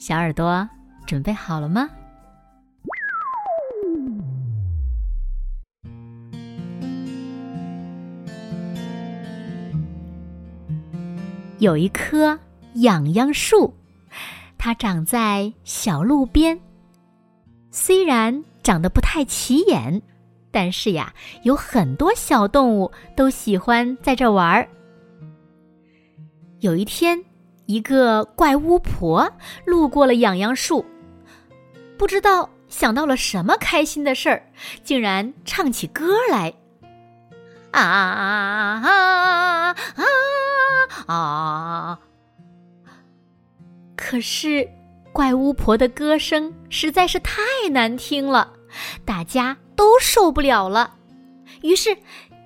小耳朵准备好了吗？有一棵痒痒树，它长在小路边。虽然长得不太起眼，但是呀，有很多小动物都喜欢在这玩儿。有一天。一个怪巫婆路过了痒痒树，不知道想到了什么开心的事儿，竟然唱起歌来。啊啊啊啊！可是怪巫婆的歌声实在是太难听了，大家都受不了了。于是，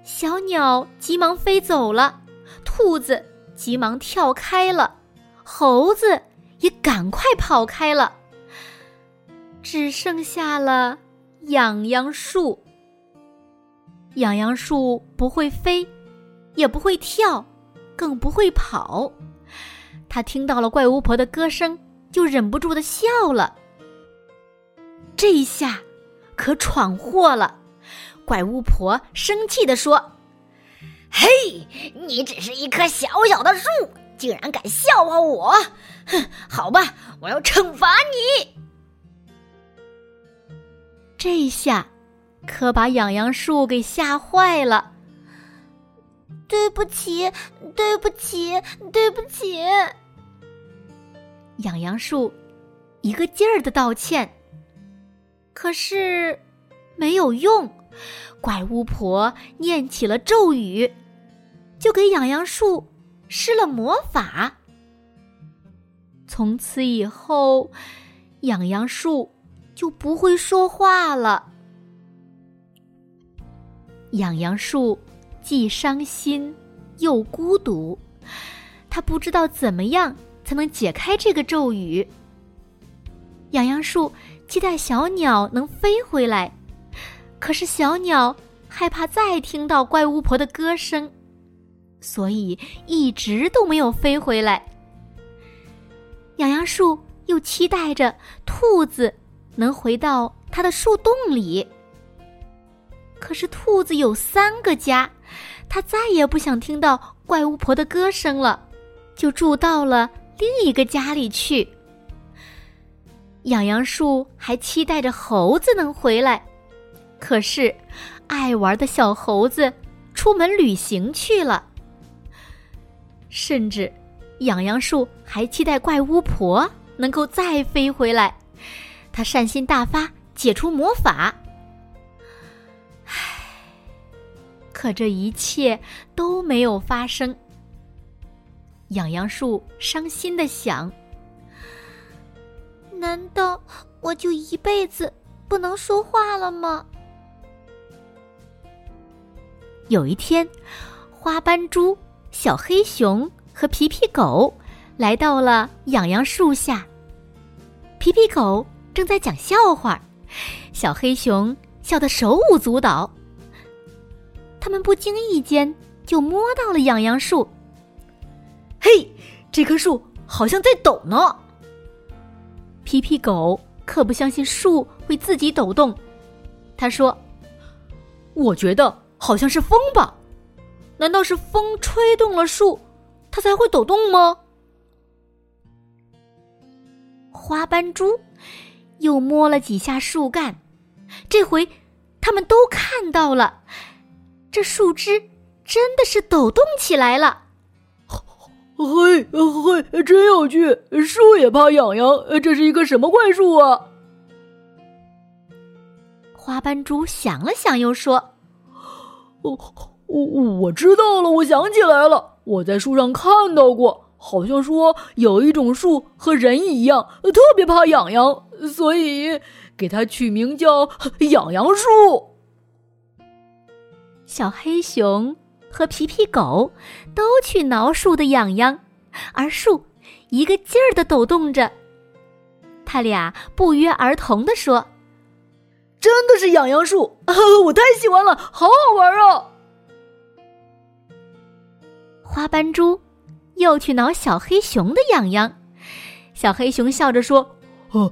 小鸟急忙飞走了，兔子急忙跳开了。猴子也赶快跑开了，只剩下了痒痒树。痒痒树不会飞，也不会跳，更不会跑。他听到了怪巫婆的歌声，就忍不住的笑了。这一下可闯祸了，怪巫婆生气的说：“嘿，你只是一棵小小的树。”竟然敢笑话我！哼，好吧，我要惩罚你。这下可把痒痒树给吓坏了。对不起，对不起，对不起。痒痒树一个劲儿的道歉，可是没有用。怪巫婆念起了咒语，就给痒痒树。施了魔法，从此以后，痒痒树就不会说话了。痒痒树既伤心又孤独，他不知道怎么样才能解开这个咒语。痒痒树期待小鸟能飞回来，可是小鸟害怕再听到怪巫婆的歌声。所以一直都没有飞回来。痒痒树又期待着兔子能回到它的树洞里。可是兔子有三个家，它再也不想听到怪巫婆的歌声了，就住到了另一个家里去。痒痒树还期待着猴子能回来，可是爱玩的小猴子出门旅行去了。甚至，痒痒树还期待怪巫婆能够再飞回来，他善心大发，解除魔法。唉，可这一切都没有发生。痒痒树伤心的想：难道我就一辈子不能说话了吗？有一天，花斑猪。小黑熊和皮皮狗来到了痒痒树下。皮皮狗正在讲笑话，小黑熊笑得手舞足蹈。他们不经意间就摸到了痒痒树。嘿，这棵树好像在抖呢。皮皮狗可不相信树会自己抖动，他说：“我觉得好像是风吧。”难道是风吹动了树，它才会抖动吗？花斑猪又摸了几下树干，这回他们都看到了，这树枝真的是抖动起来了。嘿，嘿，真有趣！树也怕痒痒，这是一个什么怪树啊？花斑猪想了想，又说：“哦。”我我知道了，我想起来了，我在树上看到过，好像说有一种树和人一样，特别怕痒痒，所以给它取名叫 痒痒树。小黑熊和皮皮狗都去挠树的痒痒，而树一个劲儿的抖动着。他俩不约而同的说：“真的是痒痒树，我太喜欢了，好好玩啊！”花斑猪又去挠小黑熊的痒痒，小黑熊笑着说：“哦，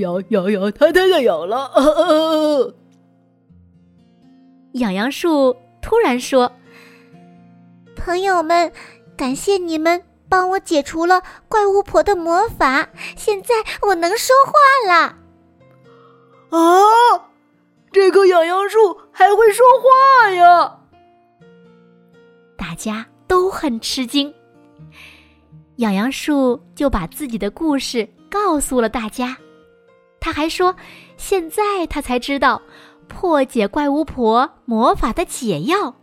痒痒痒，太太痒了。”痒痒树突然说：“朋友们，感谢你们帮我解除了怪巫婆的魔法，现在我能说话了。”啊，这棵痒痒树还会说话呀！大家都很吃惊。痒痒树就把自己的故事告诉了大家，他还说：“现在他才知道。”破解怪巫婆魔法的解药，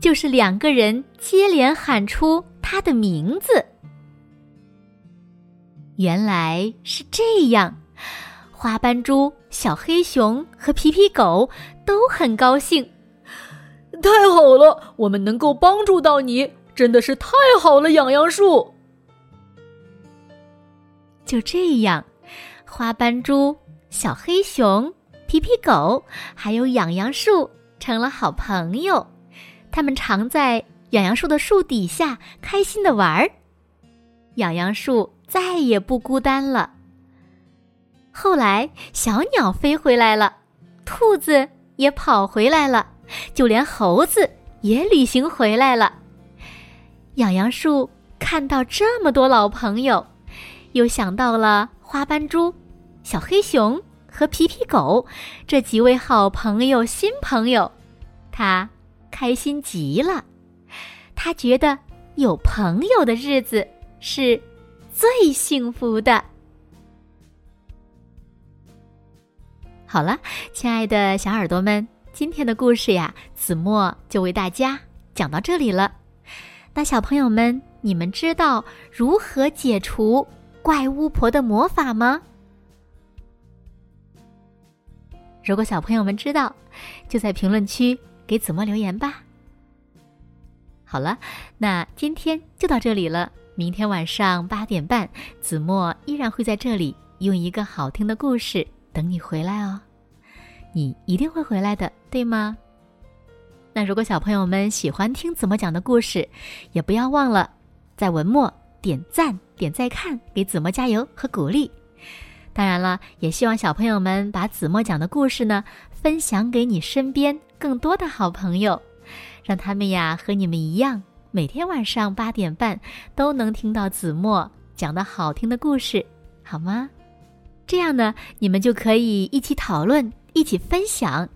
就是两个人接连喊出她的名字。原来是这样，花斑猪、小黑熊和皮皮狗都很高兴。太好了，我们能够帮助到你，真的是太好了，痒痒树。就这样，花斑猪、小黑熊。皮皮狗还有痒痒树成了好朋友，他们常在痒痒树的树底下开心的玩儿。痒痒树再也不孤单了。后来，小鸟飞回来了，兔子也跑回来了，就连猴子也旅行回来了。痒痒树看到这么多老朋友，又想到了花斑猪、小黑熊。和皮皮狗这几位好朋友、新朋友，他开心极了。他觉得有朋友的日子是最幸福的。好了，亲爱的小耳朵们，今天的故事呀，子墨就为大家讲到这里了。那小朋友们，你们知道如何解除怪巫婆的魔法吗？如果小朋友们知道，就在评论区给子墨留言吧。好了，那今天就到这里了。明天晚上八点半，子墨依然会在这里用一个好听的故事等你回来哦。你一定会回来的，对吗？那如果小朋友们喜欢听子墨讲的故事，也不要忘了在文末点赞、点再看，给子墨加油和鼓励。当然了，也希望小朋友们把子墨讲的故事呢分享给你身边更多的好朋友，让他们呀和你们一样，每天晚上八点半都能听到子墨讲的好听的故事，好吗？这样呢，你们就可以一起讨论，一起分享。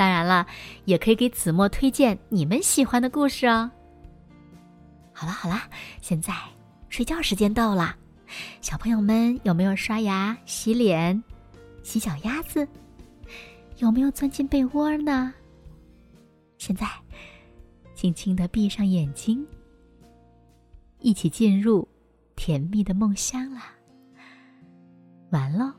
当然了，也可以给子墨推荐你们喜欢的故事哦。好了好了，现在睡觉时间到了。小朋友们有没有刷牙、洗脸、洗脚丫子？有没有钻进被窝呢？现在，轻轻的闭上眼睛，一起进入甜蜜的梦乡啦。完喽。